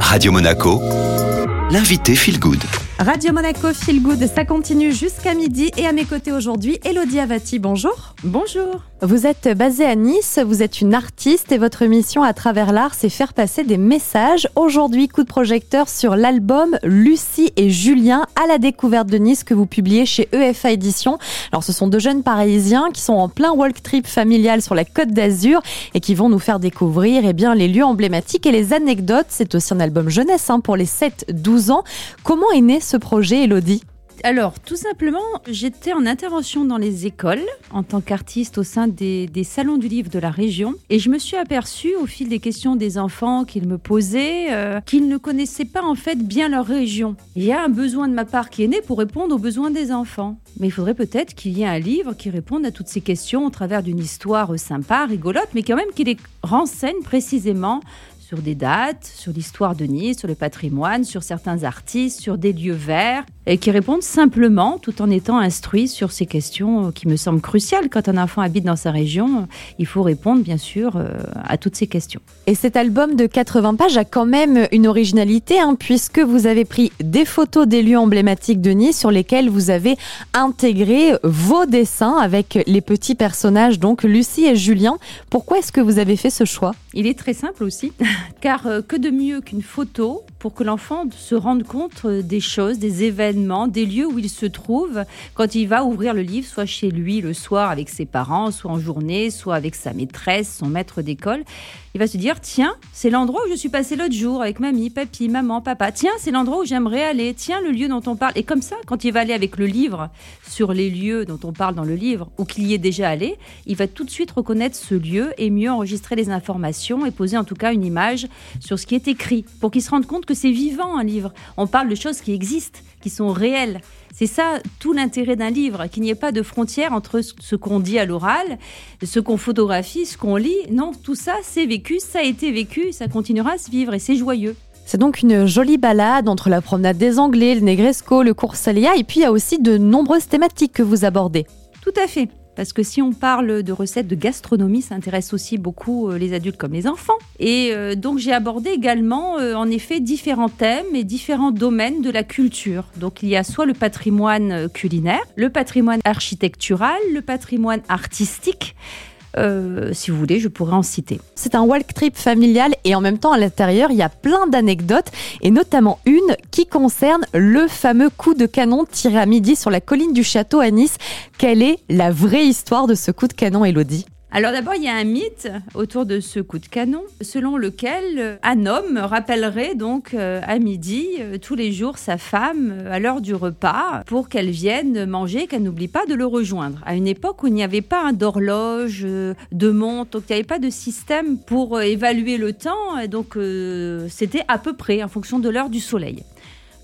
Radio Monaco, l'invité Feel Good. Radio Monaco Feel Good, ça continue jusqu'à midi et à mes côtés aujourd'hui, Elodie Avati, bonjour. Bonjour. Vous êtes basée à Nice, vous êtes une artiste et votre mission à travers l'art, c'est faire passer des messages. Aujourd'hui, coup de projecteur sur l'album Lucie et Julien à la découverte de Nice que vous publiez chez EFA Édition. Alors, ce sont deux jeunes parisiens qui sont en plein walk trip familial sur la Côte d'Azur et qui vont nous faire découvrir eh bien, les lieux emblématiques et les anecdotes. C'est aussi un album jeunesse hein, pour les 7-12 ans. Comment est né ce projet, Elodie? Alors, tout simplement, j'étais en intervention dans les écoles en tant qu'artiste au sein des, salons du livre de la région et je me suis aperçue au fil des questions des enfants qu'ils me posaient euh, qu'ils ne connaissaient pas en fait bien leur région. Il y a un besoin de ma part qui est né pour répondre aux besoins des enfants. Mais il faudrait peut-être qu'il y ait un livre qui réponde à toutes ces questions au travers d'une histoire sympa, rigolote, mais quand même qui les renseigne précisément sur des dates, sur l'histoire de Nice, sur le patrimoine, sur certains artistes, sur des lieux verts, et qui répondent simplement tout en étant instruits sur ces questions qui me semblent cruciales. Quand un enfant habite dans sa région, il faut répondre bien sûr euh, à toutes ces questions. Et cet album de 80 pages a quand même une originalité, hein, puisque vous avez pris des photos des lieux emblématiques de Nice sur lesquels vous avez intégré vos dessins avec les petits personnages, donc Lucie et Julien. Pourquoi est-ce que vous avez fait ce choix? Il est très simple aussi. Car euh, que de mieux qu'une photo pour que l'enfant se rende compte euh, des choses, des événements, des lieux où il se trouve quand il va ouvrir le livre, soit chez lui le soir avec ses parents, soit en journée, soit avec sa maîtresse, son maître d'école. Il va se dire tiens, c'est l'endroit où je suis passé l'autre jour avec mamie, papy, maman, papa. Tiens, c'est l'endroit où j'aimerais aller. Tiens, le lieu dont on parle. Et comme ça, quand il va aller avec le livre sur les lieux dont on parle dans le livre ou qu'il y est déjà allé, il va tout de suite reconnaître ce lieu et mieux enregistrer les informations et poser en tout cas une image sur ce qui est écrit pour qu'il se rende compte que c'est vivant un livre. On parle de choses qui existent, qui sont réelles. C'est ça tout l'intérêt d'un livre, qu'il n'y ait pas de frontière entre ce qu'on dit à l'oral, ce qu'on photographie, ce qu'on lit. Non, tout ça, c'est vécu, ça a été vécu, ça continuera à se vivre et c'est joyeux. C'est donc une jolie balade entre la promenade des Anglais, le Negresco, le cours Salia, et puis il y a aussi de nombreuses thématiques que vous abordez. Tout à fait. Parce que si on parle de recettes de gastronomie, ça intéresse aussi beaucoup euh, les adultes comme les enfants. Et euh, donc j'ai abordé également, euh, en effet, différents thèmes et différents domaines de la culture. Donc il y a soit le patrimoine culinaire, le patrimoine architectural, le patrimoine artistique. Euh, si vous voulez, je pourrais en citer. C'est un walk trip familial et en même temps à l'intérieur, il y a plein d'anecdotes et notamment une qui concerne le fameux coup de canon tiré à midi sur la colline du château à Nice. Quelle est la vraie histoire de ce coup de canon, Elodie alors d'abord, il y a un mythe autour de ce coup de canon, selon lequel un homme rappellerait donc euh, à midi euh, tous les jours sa femme euh, à l'heure du repas pour qu'elle vienne manger, qu'elle n'oublie pas de le rejoindre. À une époque où il n'y avait pas d'horloge, de montre, donc il n'y avait pas de système pour évaluer le temps, donc c'était à peu près en fonction de l'heure du soleil.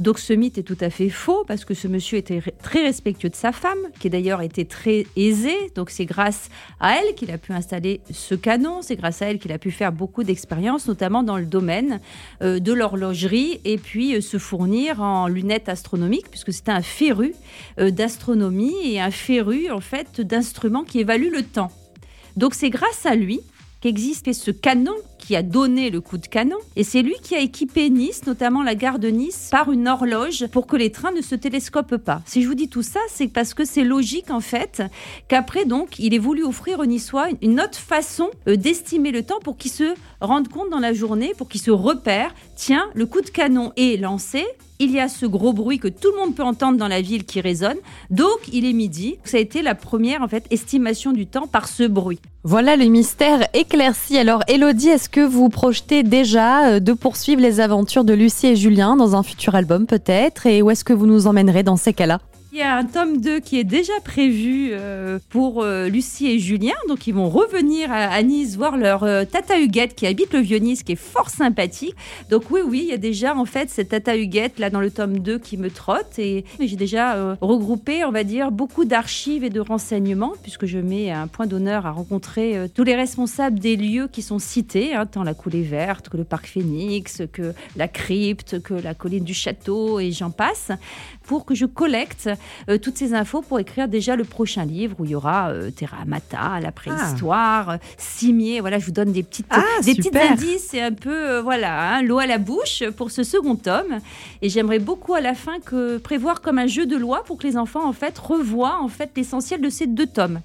Donc ce mythe est tout à fait faux parce que ce monsieur était très respectueux de sa femme, qui d'ailleurs était très aisée. Donc c'est grâce à elle qu'il a pu installer ce canon, c'est grâce à elle qu'il a pu faire beaucoup d'expériences, notamment dans le domaine euh, de l'horlogerie et puis euh, se fournir en lunettes astronomiques puisque c'était un féru euh, d'astronomie et un féru en fait d'instruments qui évaluent le temps. Donc c'est grâce à lui qu'existait ce canon qui a donné le coup de canon. Et c'est lui qui a équipé Nice, notamment la gare de Nice, par une horloge pour que les trains ne se télescopent pas. Si je vous dis tout ça, c'est parce que c'est logique en fait qu'après donc il ait voulu offrir aux Niçois une autre façon euh, d'estimer le temps pour qu'ils se rendent compte dans la journée, pour qu'ils se repèrent. Tiens, le coup de canon est lancé, il y a ce gros bruit que tout le monde peut entendre dans la ville qui résonne. Donc, il est midi. Ça a été la première en fait estimation du temps par ce bruit. Voilà le mystère éclairci. Alors, Elodie, est-ce que vous projetez déjà euh, de poursuivre les aventures de Lucie et Julien dans un futur album peut-être Et où est-ce que vous nous emmènerez dans ces cas-là? Il y a un tome 2 qui est déjà prévu euh, pour euh, Lucie et Julien. Donc, ils vont revenir à, Nice voir leur euh, tata Huguette qui habite le Vieux-Nice, qui est fort sympathique. Donc, oui, oui, il y a déjà en fait cette tata Huguette là dans le tome 2 qui me trotte. Et j'ai déjà regroupé, on va dire, beaucoup d'archives et de renseignements, puisque je mets un point d'honneur à rencontrer tous les responsables des lieux qui sont cités, hein, tant la coulée verte que le parc Phoenix, que la crypte, que la colline du château et j'en passe, pour que je collecte toutes ces infos pour écrire déjà le prochain livre où il y aura euh, Terra Mata, la préhistoire, euh, Cimier. Voilà, je vous donne des petites, Ah, des indices et un peu, euh, voilà, hein, l'eau à la bouche pour ce second tome. Et j'aimerais beaucoup à la fin que prévoir comme un jeu de loi pour que les enfants en fait revoient en fait l'essentiel de ces deux tomes.